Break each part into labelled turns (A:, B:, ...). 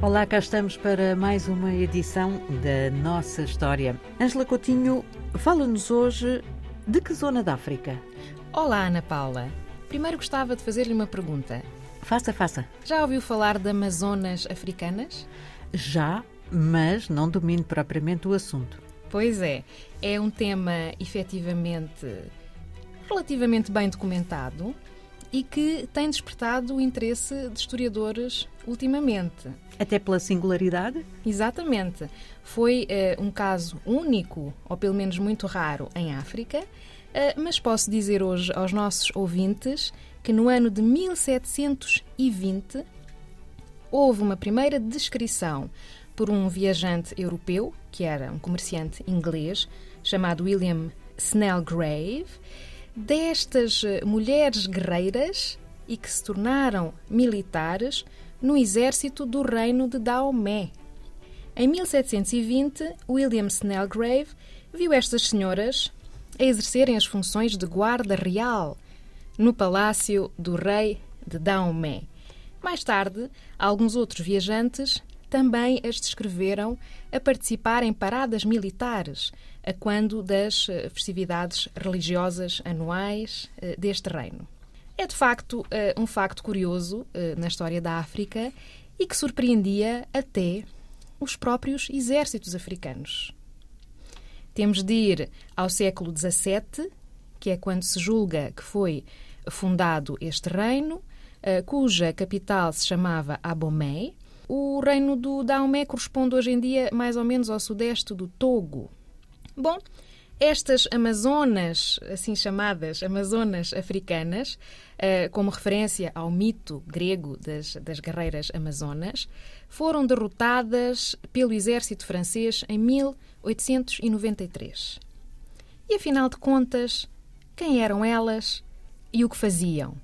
A: Olá, cá estamos para mais uma edição da nossa história. Ângela Coutinho fala-nos hoje de que zona da África?
B: Olá, Ana Paula. Primeiro gostava de fazer-lhe uma pergunta.
A: Faça, faça.
B: Já ouviu falar de Amazonas africanas?
A: Já, mas não domino propriamente o assunto.
B: Pois é, é um tema efetivamente relativamente bem documentado e que tem despertado o interesse de historiadores ultimamente.
A: Até pela singularidade?
B: Exatamente. Foi uh, um caso único, ou pelo menos muito raro, em África, uh, mas posso dizer hoje aos nossos ouvintes que no ano de 1720 houve uma primeira descrição por um viajante europeu, que era um comerciante inglês, chamado William Snellgrave, destas eh, mulheres guerreiras e que se tornaram militares no exército do reino de Daomé. Em 1720, William Snellgrave viu estas senhoras a exercerem as funções de guarda real no palácio do rei de Daomé. Mais tarde, alguns outros viajantes também as descreveram a participar em paradas militares, a quando das eh, festividades religiosas anuais eh, deste reino. É de facto eh, um facto curioso na história da África e que surpreendia até os próprios exércitos africanos. Temos de ir ao século XVII, que é quando se julga que foi fundado este reino, cuja capital se chamava Abomey, o reino do Daomé corresponde hoje em dia mais ou menos ao sudeste do Togo. Bom, estas Amazonas, assim chamadas Amazonas africanas, eh, como referência ao mito grego das, das guerreiras Amazonas, foram derrotadas pelo exército francês em 1893. E afinal de contas, quem eram elas e o que faziam?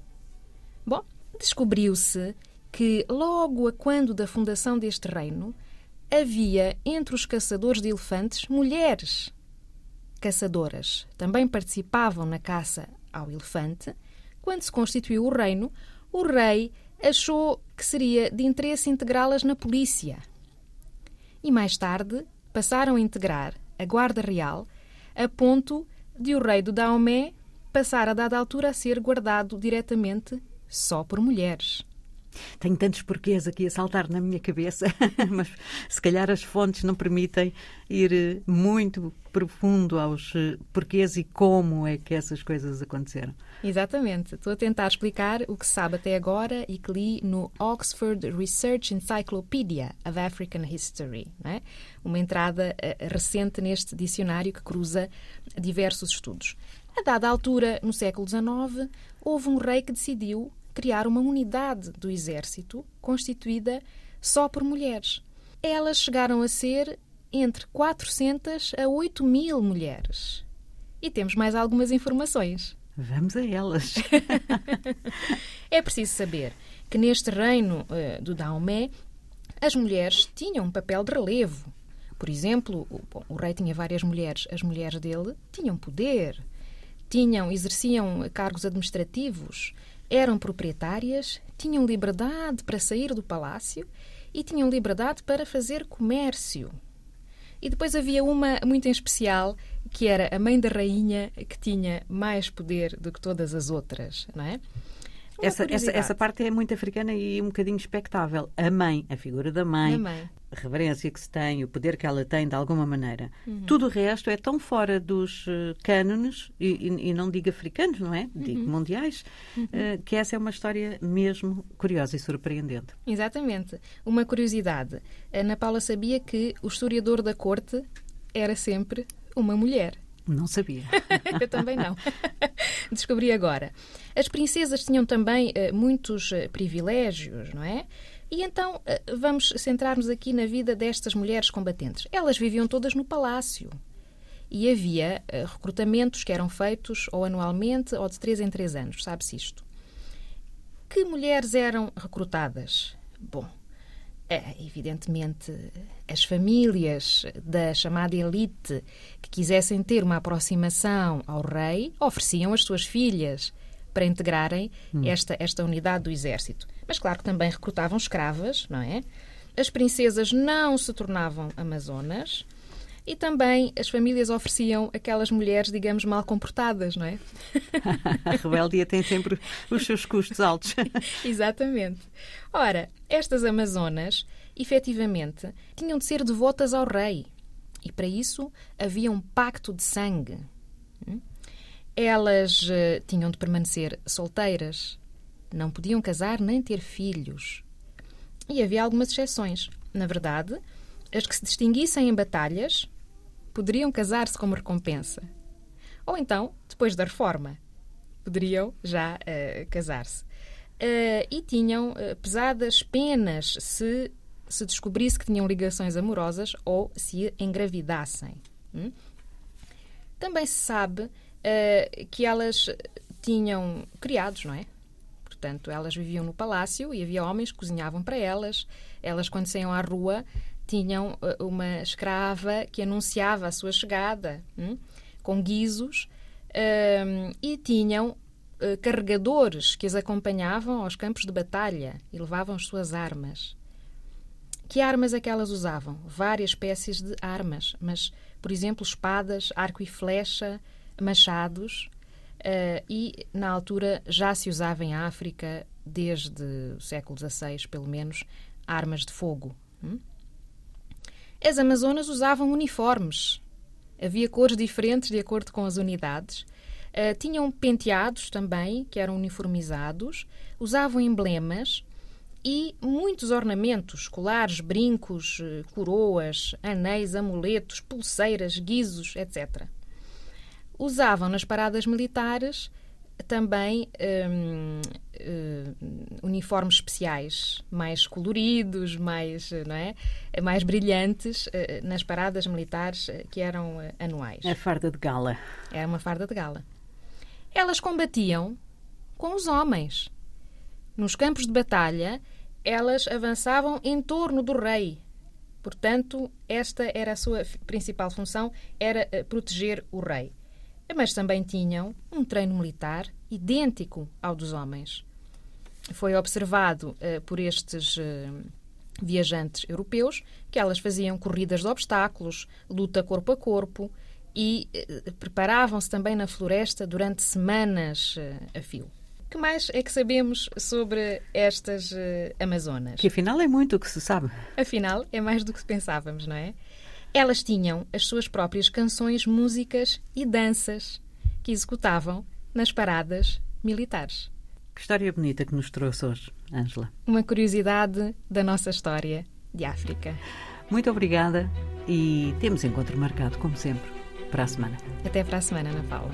B: Bom, descobriu-se que, logo a quando da fundação deste reino, havia entre os caçadores de elefantes mulheres caçadoras. Também participavam na caça ao elefante. Quando se constituiu o reino, o rei achou que seria de interesse integrá-las na polícia. E mais tarde passaram a integrar a Guarda Real, a ponto de o rei do Daomé passar a dada altura a ser guardado diretamente só por mulheres.
A: Tenho tantos porquês aqui a saltar na minha cabeça, mas se calhar as fontes não permitem ir eh, muito profundo aos eh, porquês e como é que essas coisas aconteceram.
B: Exatamente. Estou a tentar explicar o que se sabe até agora e que li no Oxford Research Encyclopedia of African History, é? uma entrada uh, recente neste dicionário que cruza diversos estudos. A dada altura, no século XIX, houve um rei que decidiu criar uma unidade do exército constituída só por mulheres. Elas chegaram a ser entre 400 a 8 mil mulheres. E temos mais algumas informações.
A: Vamos a elas.
B: é preciso saber que neste reino uh, do Daomé as mulheres tinham um papel de relevo. Por exemplo, o, bom, o rei tinha várias mulheres. As mulheres dele tinham poder, tinham, exerciam cargos administrativos, eram proprietárias, tinham liberdade para sair do palácio e tinham liberdade para fazer comércio. E depois havia uma muito em especial, que era a mãe da rainha, que tinha mais poder do que todas as outras, não é?
A: Essa, essa, essa, parte é muito africana e um bocadinho expectável. A mãe, a figura da mãe,
B: mãe.
A: a reverência que se tem, o poder que ela tem de alguma maneira. Uhum. Tudo o resto é tão fora dos uh, cânones, e, e, e, não digo africanos, não é? Digo uhum. mundiais, uhum. Uh, que essa é uma história mesmo curiosa e surpreendente.
B: Exatamente. Uma curiosidade. Ana Paula sabia que o historiador da corte era sempre uma mulher.
A: Não sabia.
B: Eu também não. Descobri agora. As princesas tinham também uh, muitos uh, privilégios, não é? E então uh, vamos centrar-nos aqui na vida destas mulheres combatentes. Elas viviam todas no palácio. E havia recrutamentos que eram feitos ou anualmente ou de três em três anos, sabe-se isto. Que mulheres eram recrutadas? Bom, evidentemente, as famílias da chamada elite que quisessem ter uma aproximação ao rei ofereciam as suas filhas para integrarem hum. esta, esta unidade do exército. Mas, claro que também recrutavam escravas, não é? As princesas não se tornavam amazonas e também as famílias ofereciam aquelas mulheres, digamos, mal comportadas, não é?
A: A rebeldia tem sempre os seus custos altos.
B: Exatamente. Ora, estas amazonas, efetivamente, tinham de ser devotas ao rei. E para isso havia um pacto de sangue. Hum? Elas uh, tinham de permanecer solteiras, não podiam casar nem ter filhos. E havia algumas exceções. Na verdade, as que se distinguissem em batalhas poderiam casar-se como recompensa. Ou então, depois da reforma, poderiam já uh, casar-se. Uh, e tinham uh, pesadas penas se se descobrisse que tinham ligações amorosas ou se engravidassem. Hum? Também se sabe que elas tinham criados, não é? Portanto, elas viviam no palácio e havia homens que cozinhavam para elas. Elas, quando saíam à rua, tinham eh, uma escrava que anunciava a sua chegada, hum, com guizos, um, e tinham uh, carregadores que as acompanhavam aos campos de batalha e levavam as suas armas. Que armas é usavam? Várias espécies de armas, mas, por exemplo, espadas, arco e flecha, machados, uh, e na altura já se usava em África, desde o século XVI, pelo menos, armas de fogo. Hum? As Amazonas usavam uniformes. Havia cores diferentes de acordo com as unidades. Uh, tinham penteados também, que eram uniformizados. Usavam emblemas e muitos ornamentos, colares, brincos, eh, coroas, anéis, amuletos, pulseiras, guizos, etc. Usavam nas paradas militares também um, um, uniformes especiais, mais coloridos, mais, não é? mais brilhantes, uh, nas paradas militares uh, que eram uh, anuais.
A: A farda de gala.
B: Era uma farda de gala. Elas combatiam com os homens. Nos campos de batalha, elas avançavam em torno do rei. Portanto, esta era a sua principal função, era proteger o rei mas também tinham um treino militar idêntico ao dos homens. Foi observado uh, por estes uh, viajantes europeus que elas faziam corridas de obstáculos, luta corpo a corpo e uh, preparavam-se também na floresta durante semanas a fio. O que mais é que sabemos sobre estas Amazonas?
A: Que afinal é muito o que se sabe.
B: Afinal, é mais do que pensávamos, não é? Elas tinham as suas próprias canções, músicas e danças que executavam nas paradas militares.
A: Que história bonita que nos trouxe hoje, Ângela.
B: Uma curiosidade da nossa história de África.
A: Muito obrigada e temos encontro marcado, como sempre, para a semana.
B: Até para a semana, Ana Paula.